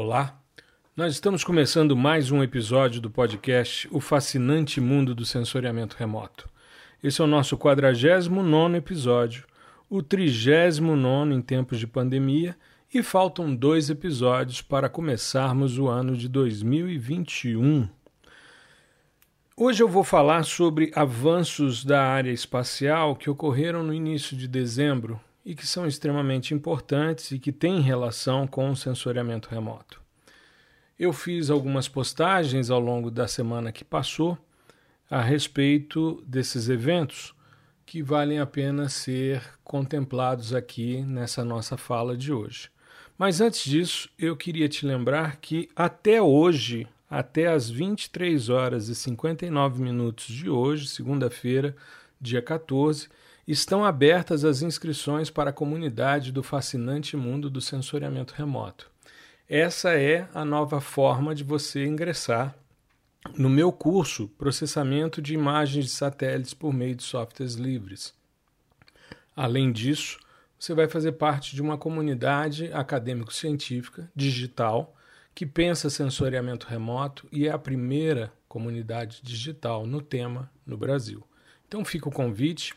Olá, nós estamos começando mais um episódio do podcast O Fascinante Mundo do Sensoriamento Remoto. Esse é o nosso 49 episódio, o 39 em tempos de pandemia, e faltam dois episódios para começarmos o ano de 2021. Hoje eu vou falar sobre avanços da área espacial que ocorreram no início de dezembro e que são extremamente importantes e que têm relação com o sensoriamento remoto. Eu fiz algumas postagens ao longo da semana que passou a respeito desses eventos que valem a pena ser contemplados aqui nessa nossa fala de hoje. Mas antes disso, eu queria te lembrar que até hoje, até as 23 horas e 59 minutos de hoje, segunda-feira, dia 14, estão abertas as inscrições para a comunidade do fascinante mundo do sensoriamento remoto. Essa é a nova forma de você ingressar no meu curso Processamento de Imagens de Satélites por meio de softwares livres. Além disso, você vai fazer parte de uma comunidade acadêmico-científica digital que pensa sensoriamento remoto e é a primeira comunidade digital no tema no Brasil. Então fica o convite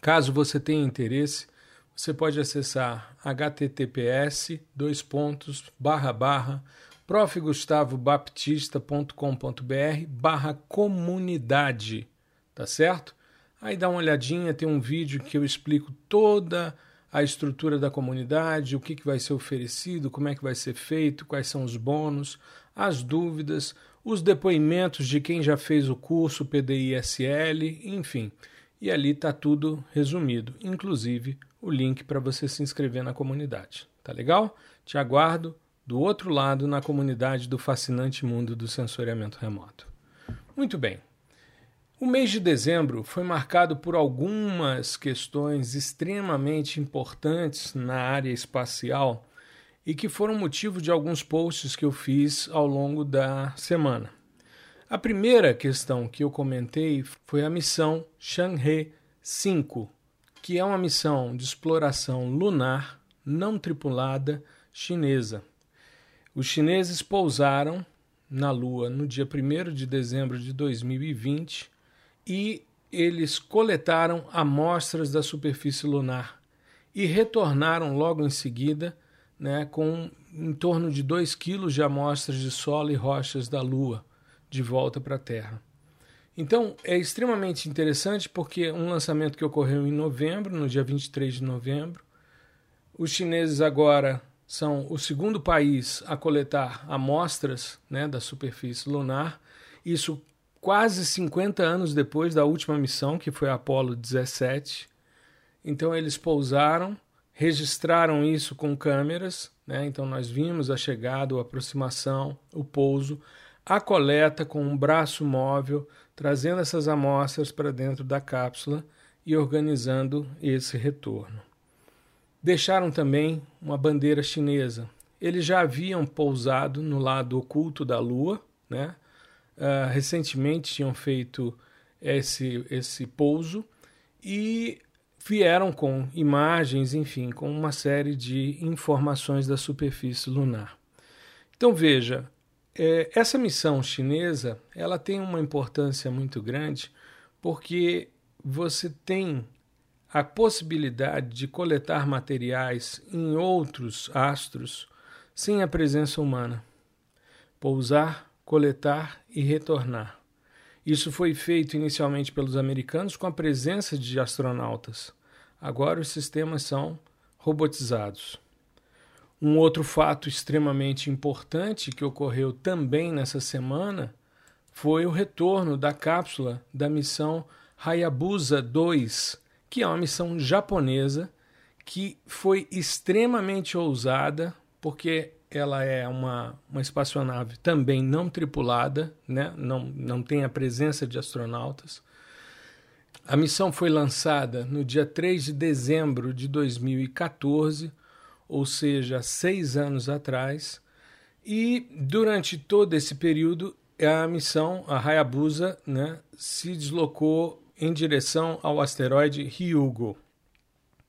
Caso você tenha interesse, você pode acessar https dois pontos barra barra profgustavobaptista.com.br barra comunidade, tá certo? Aí dá uma olhadinha, tem um vídeo que eu explico toda a estrutura da comunidade, o que, que vai ser oferecido, como é que vai ser feito, quais são os bônus, as dúvidas, os depoimentos de quem já fez o curso PDI-SL, enfim e ali está tudo resumido, inclusive o link para você se inscrever na comunidade. Tá legal? Te aguardo do outro lado na comunidade do fascinante mundo do sensoriamento remoto. Muito bem. O mês de dezembro foi marcado por algumas questões extremamente importantes na área espacial e que foram motivo de alguns posts que eu fiz ao longo da semana. A primeira questão que eu comentei foi a missão Chang'e 5, que é uma missão de exploração lunar não tripulada chinesa. Os chineses pousaram na Lua no dia 1 de dezembro de 2020 e eles coletaram amostras da superfície lunar e retornaram logo em seguida né, com em torno de 2 quilos de amostras de solo e rochas da Lua de volta para a Terra. Então, é extremamente interessante porque um lançamento que ocorreu em novembro, no dia 23 de novembro, os chineses agora são o segundo país a coletar amostras né, da superfície lunar, isso quase 50 anos depois da última missão, que foi a Apollo 17. Então, eles pousaram, registraram isso com câmeras, né? então nós vimos a chegada, a aproximação, o pouso a coleta com um braço móvel, trazendo essas amostras para dentro da cápsula e organizando esse retorno. Deixaram também uma bandeira chinesa. Eles já haviam pousado no lado oculto da Lua, né? Uh, recentemente tinham feito esse, esse pouso e vieram com imagens, enfim, com uma série de informações da superfície lunar. Então veja, é, essa missão chinesa ela tem uma importância muito grande porque você tem a possibilidade de coletar materiais em outros astros sem a presença humana. Pousar, coletar e retornar. Isso foi feito inicialmente pelos americanos com a presença de astronautas. Agora os sistemas são robotizados. Um outro fato extremamente importante que ocorreu também nessa semana foi o retorno da cápsula da missão Hayabusa 2, que é uma missão japonesa que foi extremamente ousada, porque ela é uma, uma espaçonave também não tripulada, né? não, não tem a presença de astronautas. A missão foi lançada no dia 3 de dezembro de 2014 ou seja, seis anos atrás, e durante todo esse período a missão, a Hayabusa, né, se deslocou em direção ao asteroide Ryugu.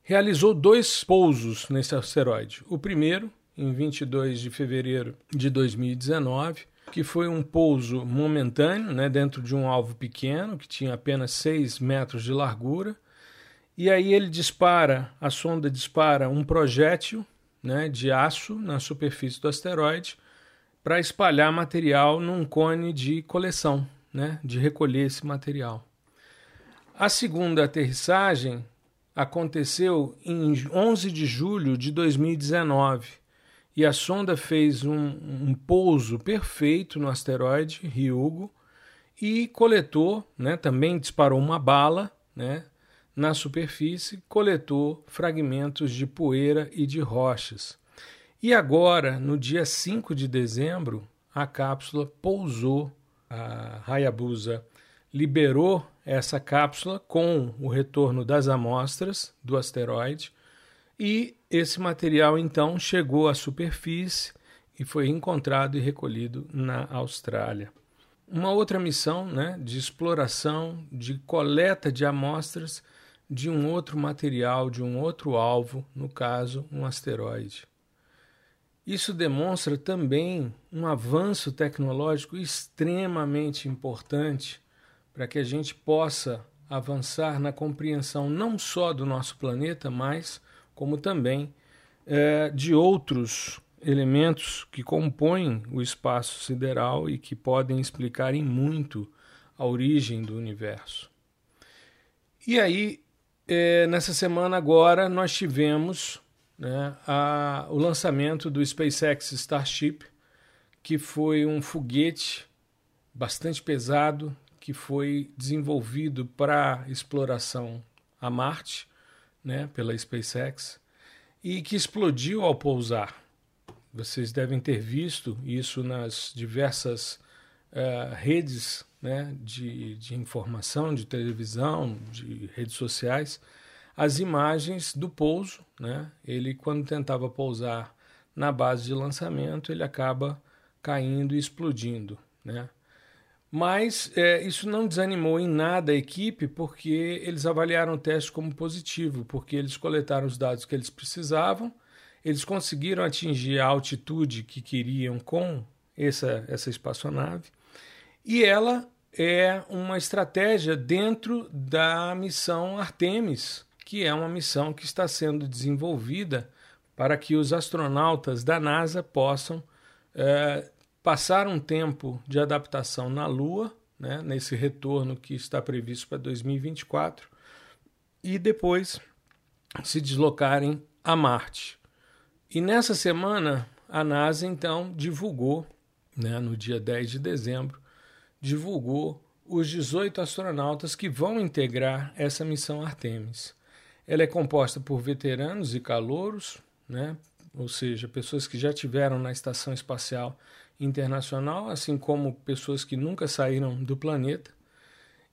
Realizou dois pousos nesse asteroide. O primeiro, em 22 de fevereiro de 2019, que foi um pouso momentâneo, né, dentro de um alvo pequeno, que tinha apenas 6 metros de largura. E aí ele dispara, a sonda dispara um projétil né, de aço na superfície do asteroide para espalhar material num cone de coleção, né, de recolher esse material. A segunda aterrissagem aconteceu em 11 de julho de 2019 e a sonda fez um, um pouso perfeito no asteroide Ryugu e coletou, né, também disparou uma bala né, na superfície, coletou fragmentos de poeira e de rochas. E agora, no dia 5 de dezembro, a cápsula pousou, a Hayabusa liberou essa cápsula com o retorno das amostras do asteroide e esse material então chegou à superfície e foi encontrado e recolhido na Austrália. Uma outra missão né, de exploração, de coleta de amostras de um outro material, de um outro alvo, no caso, um asteroide. Isso demonstra também um avanço tecnológico extremamente importante para que a gente possa avançar na compreensão não só do nosso planeta, mas como também é, de outros elementos que compõem o espaço sideral e que podem explicar em muito a origem do universo. E aí, é, nessa semana agora, nós tivemos né, a, o lançamento do SpaceX Starship, que foi um foguete bastante pesado, que foi desenvolvido para exploração a Marte, né, pela SpaceX, e que explodiu ao pousar. Vocês devem ter visto isso nas diversas uh, redes né, de, de informação, de televisão, de redes sociais, as imagens do pouso. Né? Ele, quando tentava pousar na base de lançamento, ele acaba caindo e explodindo. Né? Mas é, isso não desanimou em nada a equipe, porque eles avaliaram o teste como positivo, porque eles coletaram os dados que eles precisavam, eles conseguiram atingir a altitude que queriam com essa, essa espaçonave, e ela é uma estratégia dentro da missão Artemis, que é uma missão que está sendo desenvolvida para que os astronautas da NASA possam é, passar um tempo de adaptação na Lua, né, nesse retorno que está previsto para 2024, e depois se deslocarem a Marte. E nessa semana, a NASA então divulgou, né, no dia 10 de dezembro, divulgou os 18 astronautas que vão integrar essa missão Artemis. Ela é composta por veteranos e calouros, né, ou seja, pessoas que já tiveram na estação espacial internacional, assim como pessoas que nunca saíram do planeta.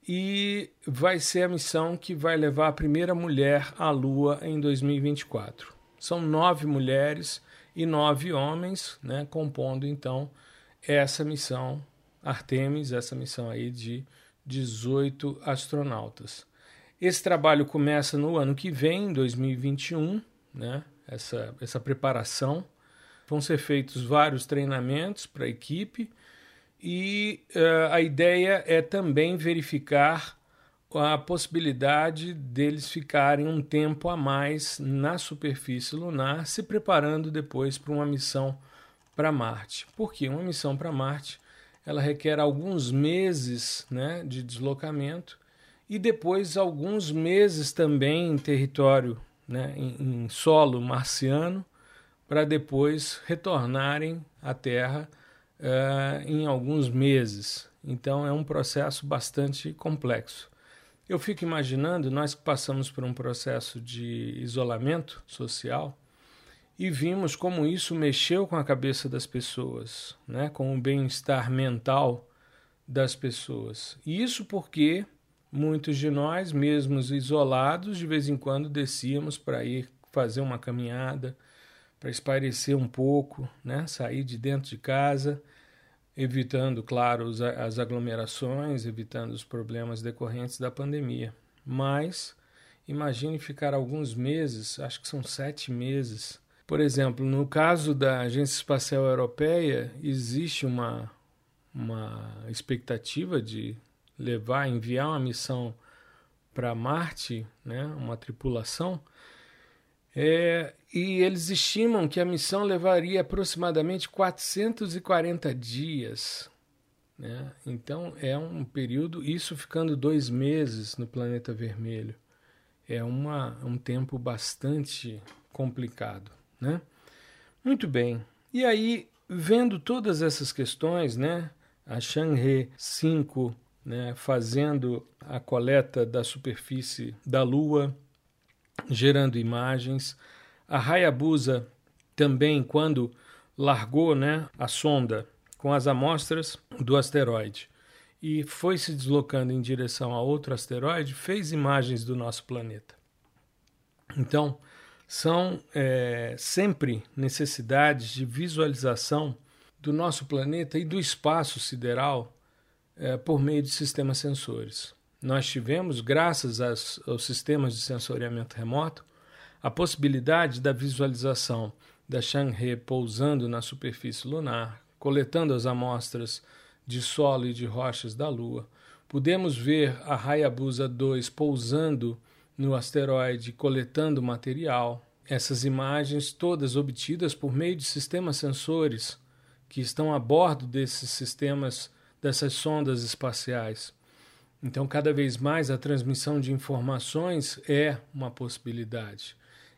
E vai ser a missão que vai levar a primeira mulher à Lua em 2024. São nove mulheres e nove homens, né, compondo então essa missão Artemis, essa missão aí de 18 astronautas. Esse trabalho começa no ano que vem, 2021, né, essa, essa preparação Vão ser feitos vários treinamentos para a equipe e uh, a ideia é também verificar a possibilidade deles ficarem um tempo a mais na superfície lunar, se preparando depois para uma missão para Marte. Porque uma missão para Marte ela requer alguns meses né, de deslocamento e depois alguns meses também em território, né, em, em solo marciano, para depois retornarem à Terra uh, em alguns meses. Então é um processo bastante complexo. Eu fico imaginando, nós que passamos por um processo de isolamento social e vimos como isso mexeu com a cabeça das pessoas, né? com o bem-estar mental das pessoas. E isso porque muitos de nós, mesmo isolados, de vez em quando descíamos para ir fazer uma caminhada, para espairecer um pouco, né? sair de dentro de casa, evitando, claro, as aglomerações, evitando os problemas decorrentes da pandemia. Mas imagine ficar alguns meses, acho que são sete meses, Por exemplo, no caso da Agência Espacial Europeia, existe uma, uma expectativa de levar, enviar uma missão para Marte, né, uma tripulação, é, e eles estimam que a missão levaria aproximadamente 440 dias. Né? Então é um período, isso ficando dois meses no planeta vermelho. É uma, um tempo bastante complicado. Né? Muito bem. E aí, vendo todas essas questões, né, a Chang'e 5 né, fazendo a coleta da superfície da Lua, gerando imagens. A Hayabusa também, quando largou né, a sonda com as amostras do asteroide e foi se deslocando em direção a outro asteroide, fez imagens do nosso planeta. Então, são é, sempre necessidades de visualização do nosso planeta e do espaço sideral é, por meio de sistemas sensores. Nós tivemos, graças às, aos sistemas de sensoriamento remoto, a possibilidade da visualização da Chang'e pousando na superfície lunar, coletando as amostras de solo e de rochas da Lua. Pudemos ver a Hayabusa 2 pousando no asteroide, coletando material. Essas imagens todas obtidas por meio de sistemas sensores que estão a bordo desses sistemas dessas sondas espaciais. Então, cada vez mais a transmissão de informações é uma possibilidade.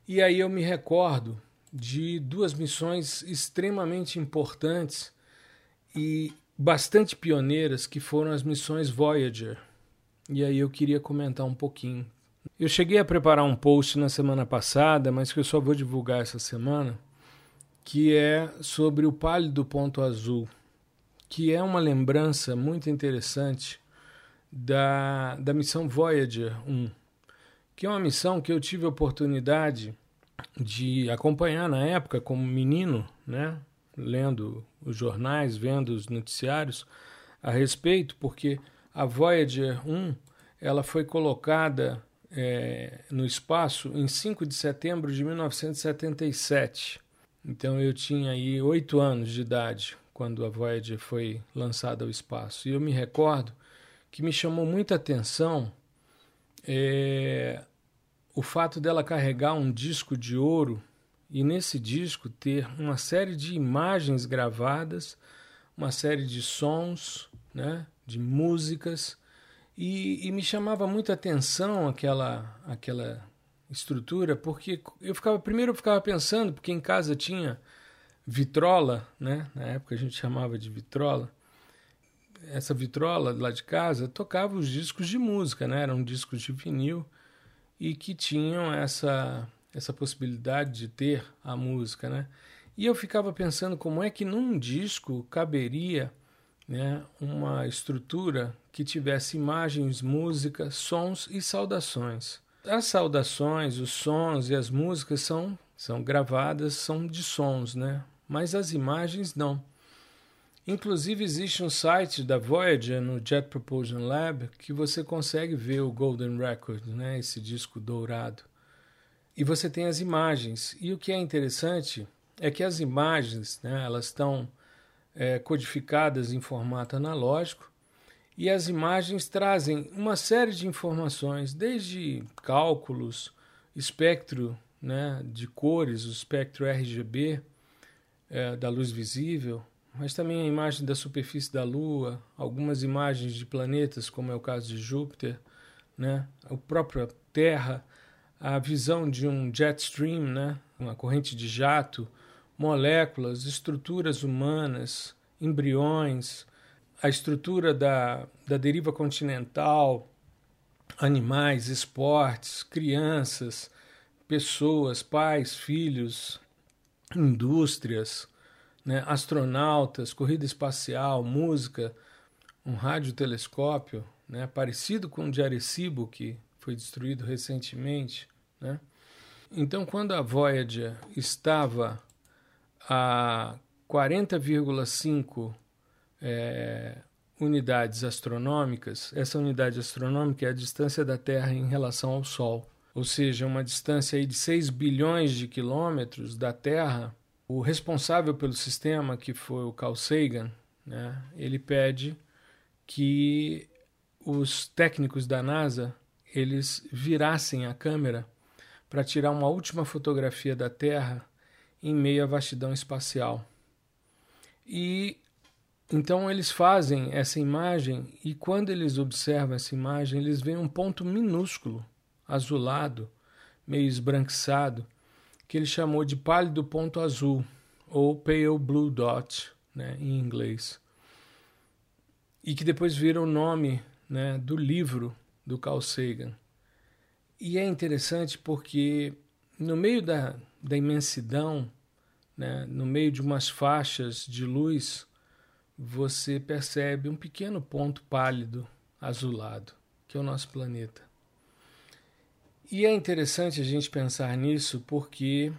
E aí eu me recordo de duas missões extremamente importantes e bastante pioneiras que foram as missões Voyager. E aí eu queria comentar um pouquinho. Eu cheguei a preparar um post na semana passada, mas que eu só vou divulgar essa semana, que é sobre o pálido ponto azul que é uma lembrança muito interessante da, da missão Voyager 1, que é uma missão que eu tive a oportunidade de acompanhar na época como menino, né, lendo os jornais, vendo os noticiários a respeito, porque a Voyager 1 ela foi colocada é, no espaço em 5 de setembro de 1977. Então eu tinha aí oito anos de idade quando a Voyager foi lançada ao espaço. E eu me recordo que me chamou muita atenção é, o fato dela carregar um disco de ouro e nesse disco ter uma série de imagens gravadas, uma série de sons, né, de músicas, e, e me chamava muita atenção aquela, aquela estrutura, porque eu ficava primeiro eu ficava pensando, porque em casa tinha vitrola, né? Na época a gente chamava de vitrola. Essa vitrola lá de casa tocava os discos de música, né? Eram discos de vinil e que tinham essa essa possibilidade de ter a música, né? E eu ficava pensando como é que num disco caberia, né, uma estrutura que tivesse imagens, música, sons e saudações. As saudações, os sons e as músicas são são gravadas, são de sons, né? mas as imagens não. Inclusive existe um site da Voyager no Jet Propulsion Lab que você consegue ver o Golden Record, né, esse disco dourado. E você tem as imagens. E o que é interessante é que as imagens, né, elas estão é, codificadas em formato analógico e as imagens trazem uma série de informações, desde cálculos, espectro né, de cores, o espectro RGB, é, da luz visível, mas também a imagem da superfície da Lua, algumas imagens de planetas, como é o caso de Júpiter, né? a própria Terra, a visão de um jet stream, né? uma corrente de jato, moléculas, estruturas humanas, embriões, a estrutura da, da deriva continental, animais, esportes, crianças, pessoas, pais, filhos, indústrias, né, astronautas, corrida espacial, música, um radiotelescópio, né, parecido com o de Arecibo, que foi destruído recentemente. Né? Então, quando a Voyager estava a 40,5 é, unidades astronômicas, essa unidade astronômica é a distância da Terra em relação ao Sol. ou seja, uma distância aí de 6 bilhões de quilômetros da Terra, o responsável pelo sistema, que foi o Carl Sagan, né, ele pede que os técnicos da NASA eles virassem a câmera para tirar uma última fotografia da Terra em meio à vastidão espacial. E então eles fazem essa imagem e quando eles observam essa imagem, eles veem um ponto minúsculo, azulado, meio esbranquiçado, que ele chamou de pálido ponto azul ou pale blue dot, né, em inglês. E que depois vira o nome, né, do livro do Carl Sagan. E é interessante porque no meio da, da imensidão, né, no meio de umas faixas de luz, você percebe um pequeno ponto pálido, azulado, que é o nosso planeta. E é interessante a gente pensar nisso porque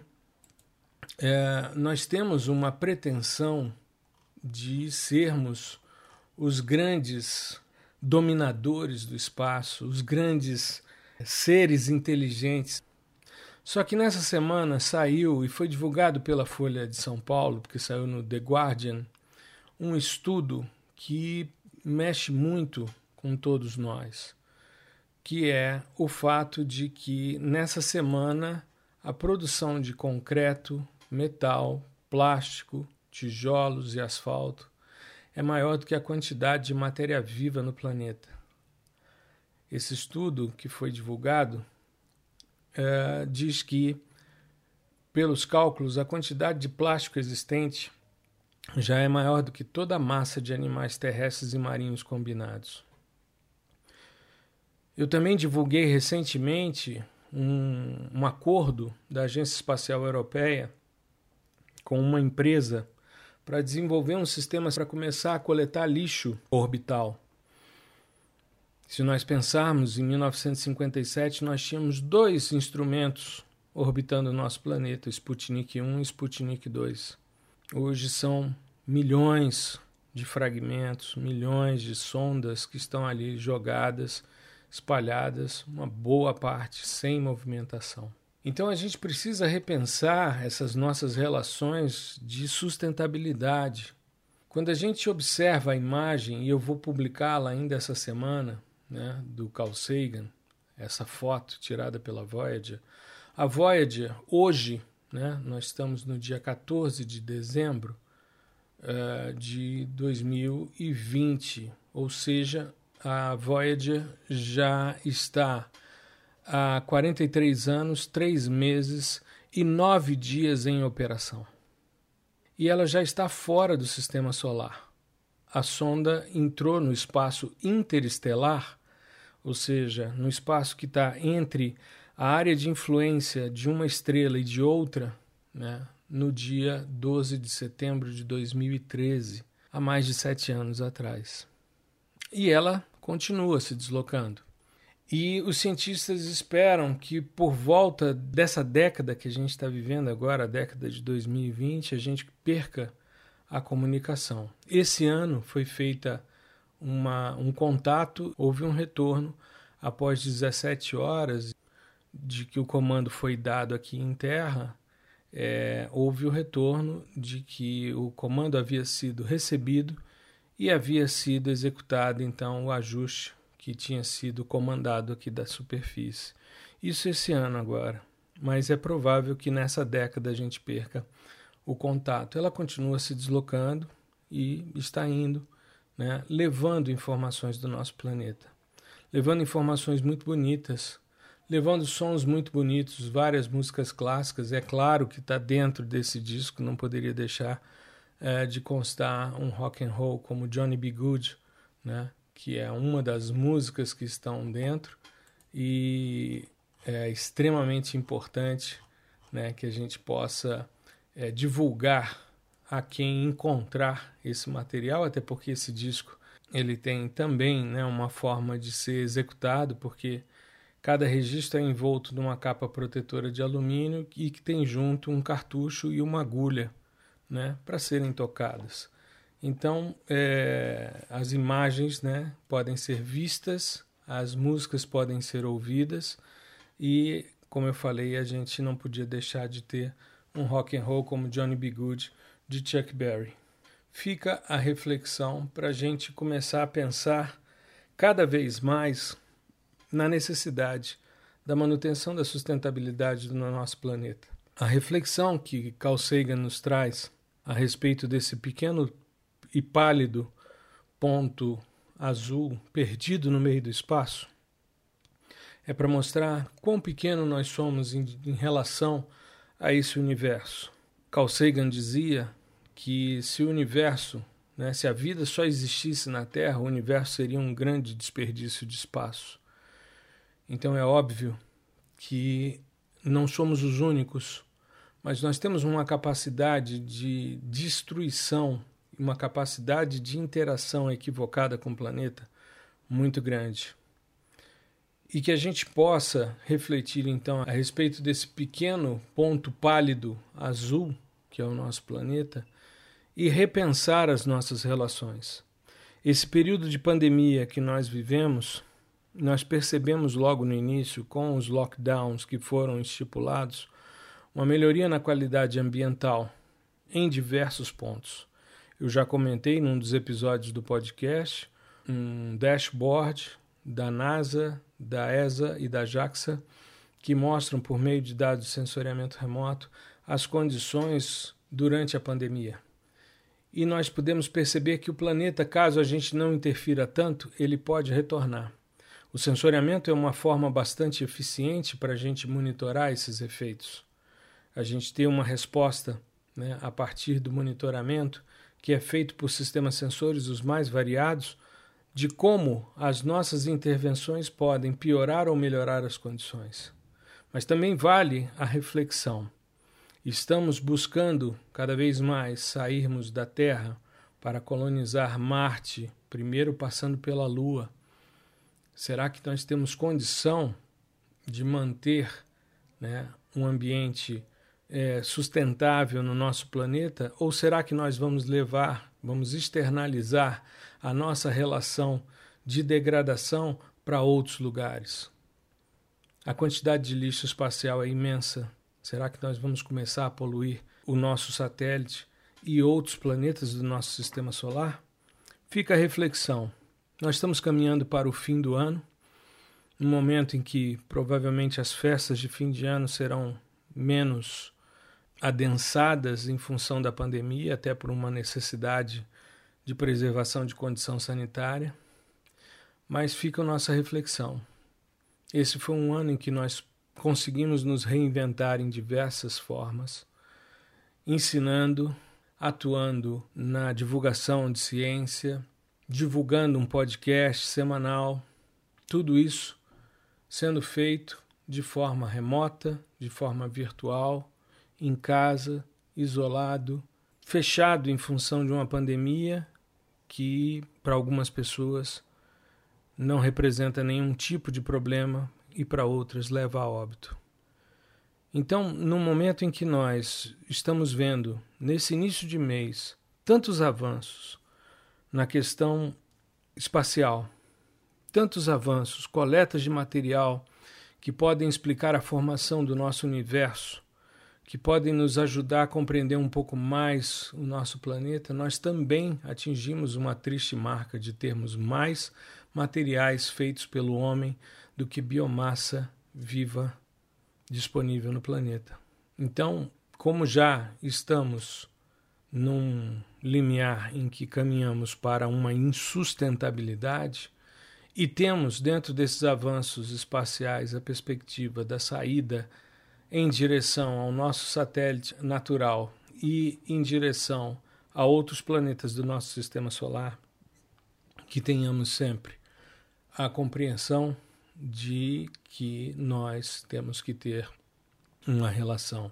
é, nós temos uma pretensão de sermos os grandes dominadores do espaço, os grandes seres inteligentes. Só que nessa semana saiu e foi divulgado pela Folha de São Paulo, porque saiu no The Guardian, um estudo que mexe muito com todos nós, que é o fato de que nessa semana a produção de concreto, metal, plástico, tijolos e asfalto é maior do que a quantidade de matéria viva no planeta. Esse estudo que foi divulgado é, diz que, pelos cálculos, a quantidade de plástico existente já é maior do que toda a massa de animais terrestres e marinhos combinados. Eu também divulguei recentemente um, um acordo da Agência Espacial Europeia com uma empresa para desenvolver um sistema para começar a coletar lixo orbital. Se nós pensarmos em 1957, nós tínhamos dois instrumentos orbitando o nosso planeta, Sputnik 1 e Sputnik 2. Hoje são milhões de fragmentos, milhões de sondas que estão ali jogadas, espalhadas, uma boa parte sem movimentação. Então a gente precisa repensar essas nossas relações de sustentabilidade. Quando a gente observa a imagem, e eu vou publicá-la ainda essa semana, né, do Carl Sagan, essa foto tirada pela Voyager, a Voyager hoje né? Nós estamos no dia 14 de dezembro uh, de 2020, ou seja, a Voyager já está há 43 anos, 3 meses e 9 dias em operação. E ela já está fora do sistema solar. A sonda entrou no espaço interestelar, ou seja, no espaço que está entre a área de influência de uma estrela e de outra né, no dia 12 de setembro de 2013, há mais de sete anos atrás. E ela continua se deslocando. E os cientistas esperam que por volta dessa década que a gente está vivendo agora, a década de 2020, a gente perca a comunicação. Esse ano foi feita uma, um contato, houve um retorno após 17 horas de que o comando foi dado aqui em terra, é, houve o retorno de que o comando havia sido recebido e havia sido executado então o ajuste que tinha sido comandado aqui da superfície. Isso esse ano agora, mas é provável que nessa década a gente perca o contato. Ela continua se deslocando e está indo, né, levando informações do nosso planeta, levando informações muito bonitas levando sons muito bonitos, várias músicas clássicas. É claro que está dentro desse disco, não poderia deixar é, de constar um rock and roll como Johnny B. Good, né? que é uma das músicas que estão dentro e é extremamente importante né, que a gente possa é, divulgar a quem encontrar esse material, até porque esse disco ele tem também né, uma forma de ser executado, porque Cada registro é envolto numa capa protetora de alumínio e que tem junto um cartucho e uma agulha né, para serem tocadas. Então, é, as imagens né, podem ser vistas, as músicas podem ser ouvidas E, como eu falei, a gente não podia deixar de ter um rock and roll como Johnny B. Good de Chuck Berry. Fica a reflexão para a gente começar a pensar cada vez mais na necessidade da manutenção da sustentabilidade do nosso planeta. A reflexão que Carl Sagan nos traz a respeito desse pequeno e pálido ponto azul perdido no meio do espaço é para mostrar quão pequeno nós somos em, em relação a esse universo. Carl Sagan dizia que se o universo, né, se a vida só existisse na Terra, o universo seria um grande desperdício de espaço. Então é óbvio que não somos os únicos, mas nós temos uma capacidade de destruição, uma capacidade de interação equivocada com o planeta muito grande e que a gente possa refletir então a respeito desse pequeno ponto pálido azul que é o nosso planeta e repensar as nossas relações. Esse período de pandemia que nós vivemos, nós percebemos logo no início, com os lockdowns que foram estipulados, uma melhoria na qualidade ambiental em diversos pontos. Eu já comentei num dos episódios do podcast um dashboard da NASA, da ESA e da JAXA que mostram por meio de dados de sensoriamento remoto as condições durante a pandemia. E nós podemos perceber que o planeta, caso a gente não interfira tanto, ele pode retornar. O sensoriamento é uma forma bastante eficiente para a gente monitorar esses efeitos. A gente ter uma resposta né, a partir do monitoramento, que é feito por sistemas sensores os mais variados, de como as nossas intervenções podem piorar ou melhorar as condições. Mas também vale a reflexão. Estamos buscando cada vez mais sairmos da Terra para colonizar Marte, primeiro passando pela Lua. Será que nós temos condição de manter né, um ambiente é, sustentável no nosso planeta? Ou será que nós vamos levar, vamos externalizar a nossa relação de degradação para outros lugares? A quantidade de lixo espacial é imensa. Será que nós vamos começar a poluir o nosso satélite e outros planetas do nosso sistema solar? Fica a reflexão. Nós estamos caminhando para o fim do ano, um momento em que provavelmente as festas de fim de ano serão menos adensadas em função da pandemia, até por uma necessidade de preservação de condição sanitária. Mas fica a nossa reflexão. Esse foi um ano em que nós conseguimos nos reinventar em diversas formas, ensinando, atuando na divulgação de ciência, divulgando um podcast semanal, tudo isso sendo feito de forma remota, de forma virtual, em casa, isolado, fechado em função de uma pandemia que, para algumas pessoas, não representa nenhum tipo de problema e para outras leva a óbito. Então, no momento em que nós estamos vendo, nesse início de mês, tantos avanços na questão espacial, tantos avanços, coletas de material que podem explicar a formação do nosso universo, que podem nos ajudar a compreender um pouco mais o nosso planeta, nós também atingimos uma triste marca de termos mais materiais feitos pelo homem do que biomassa viva disponível no planeta. Então, como já estamos num limiar em que caminhamos para uma insustentabilidade e temos dentro desses avanços espaciais a perspectiva da saída em direção ao nosso satélite natural e em direção a outros planetas do nosso sistema solar, que tenhamos sempre a compreensão de que nós temos que ter uma relação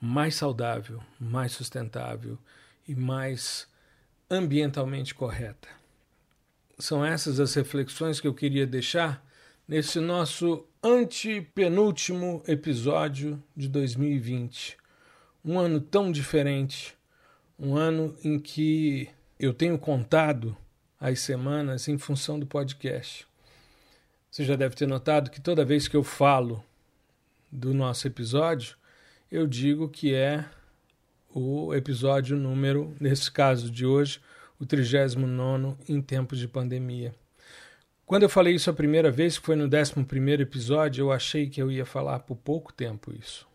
mais saudável, mais sustentável e mais ambientalmente correta. São essas as reflexões que eu queria deixar nesse nosso antepenúltimo episódio de 2020. Um ano tão diferente, um ano em que eu tenho contado as semanas em função do podcast. Você já deve ter notado que toda vez que eu falo do nosso episódio, eu digo que é o episódio número, nesse caso de hoje, o 39 em tempos de pandemia. Quando eu falei isso a primeira vez, que foi no 11 episódio, eu achei que eu ia falar por pouco tempo isso.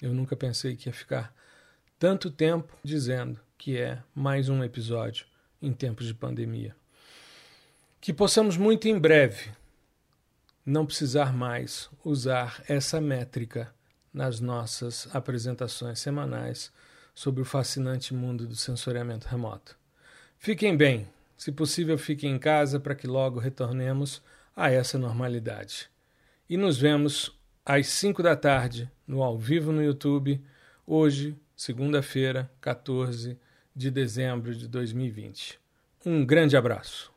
Eu nunca pensei que ia ficar tanto tempo dizendo que é mais um episódio em tempos de pandemia. Que possamos muito em breve não precisar mais usar essa métrica nas nossas apresentações semanais sobre o fascinante mundo do sensoriamento remoto. Fiquem bem, se possível, fiquem em casa para que logo retornemos a essa normalidade. E nos vemos às 5 da tarde no ao vivo no YouTube, hoje, segunda-feira, 14 de dezembro de 2020. Um grande abraço.